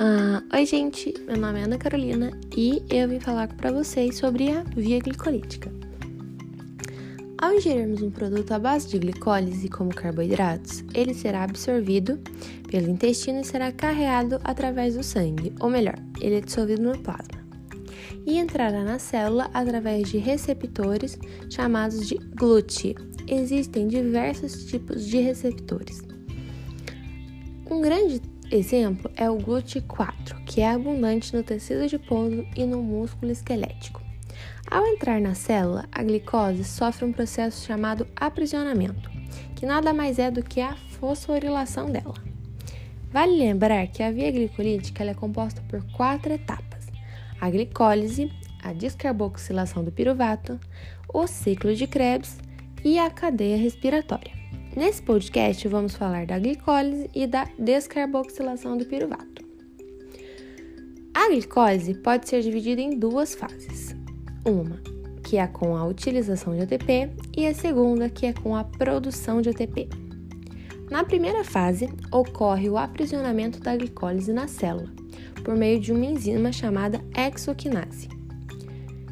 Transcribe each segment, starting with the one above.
Uh, oi, gente, meu nome é Ana Carolina e eu vim falar para vocês sobre a via glicolítica. Ao ingerirmos um produto à base de glicólise, como carboidratos, ele será absorvido pelo intestino e será carreado através do sangue, ou melhor, ele é dissolvido no plasma, e entrará na célula através de receptores chamados de GLUT. Existem diversos tipos de receptores. Um grande Exemplo é o GLUT4, que é abundante no tecido adiposo e no músculo esquelético. Ao entrar na célula, a glicose sofre um processo chamado aprisionamento, que nada mais é do que a fosforilação dela. Vale lembrar que a via glicolítica é composta por quatro etapas: a glicólise, a descarboxilação do piruvato, o ciclo de Krebs e a cadeia respiratória. Nesse podcast, vamos falar da glicólise e da descarboxilação do piruvato. A glicólise pode ser dividida em duas fases. Uma, que é com a utilização de ATP, e a segunda, que é com a produção de ATP. Na primeira fase, ocorre o aprisionamento da glicólise na célula, por meio de uma enzima chamada exoquinase.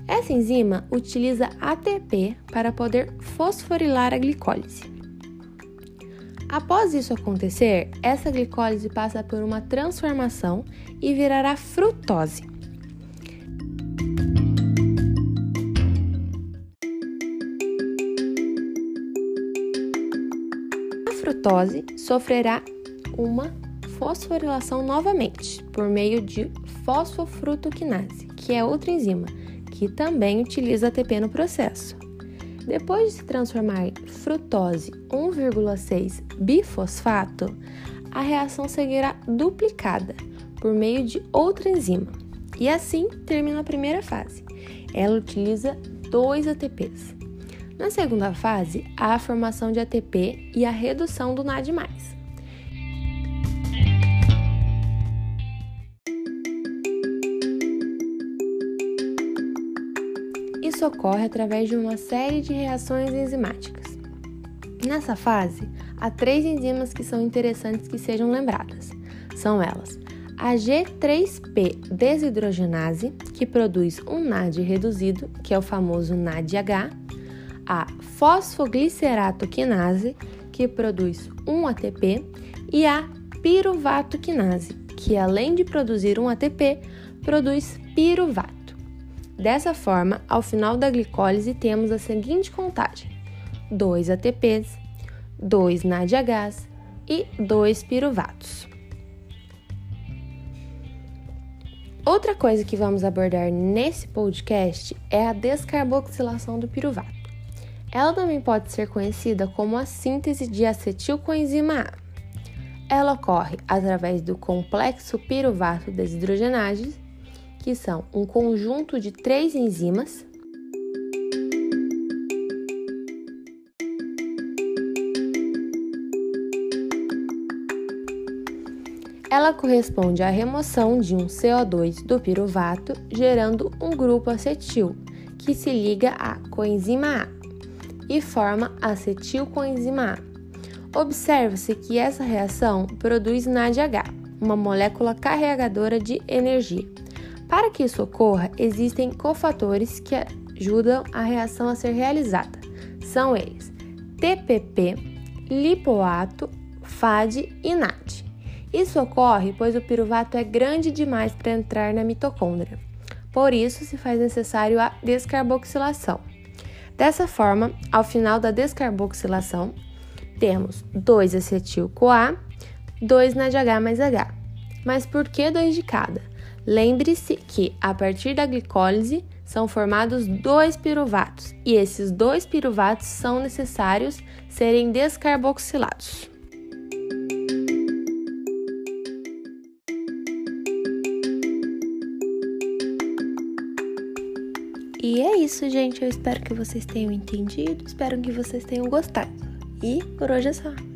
Essa enzima utiliza ATP para poder fosforilar a glicólise. Após isso acontecer, essa glicólise passa por uma transformação e virará frutose. A frutose sofrerá uma fosforilação novamente por meio de fosfofrutoquinase, que é outra enzima que também utiliza ATP no processo. Depois de se transformar frutose 1,6 bifosfato, a reação seguirá duplicada por meio de outra enzima. E assim termina a primeira fase. Ela utiliza dois ATPs. Na segunda fase, há a formação de ATP e a redução do NAD+. Isso ocorre através de uma série de reações enzimáticas. Nessa fase, há três enzimas que são interessantes que sejam lembradas. São elas: a G3P desidrogenase, que produz um NAD reduzido, que é o famoso NADH, a fosfogliceratoquinase, que produz um ATP, e a piruvatoquinase, que além de produzir um ATP, produz piruvato. Dessa forma, ao final da glicólise, temos a seguinte contagem: 2 ATPs, 2 NADHs e 2 piruvatos. Outra coisa que vamos abordar nesse podcast é a descarboxilação do piruvato. Ela também pode ser conhecida como a síntese de acetilcoenzima A. Ela ocorre através do complexo piruvato desidrogenase que são um conjunto de três enzimas Ela corresponde à remoção de um CO2 do piruvato, gerando um grupo acetil, que se liga à coenzima A e forma acetilcoenzima A. Observa-se que essa reação produz NADH, uma molécula carregadora de energia. Para que isso ocorra, existem cofatores que ajudam a reação a ser realizada. São eles: TPP, lipoato, FAD e NAD. Isso ocorre pois o piruvato é grande demais para entrar na mitocôndria. Por isso, se faz necessário a descarboxilação. Dessa forma, ao final da descarboxilação, temos 2-acetil-CoA, 2 NADH mais H. Mas por que dois de cada? Lembre-se que, a partir da glicólise, são formados dois piruvatos e esses dois piruvatos são necessários serem descarboxilados. E é isso, gente. Eu espero que vocês tenham entendido, espero que vocês tenham gostado. E por hoje é só.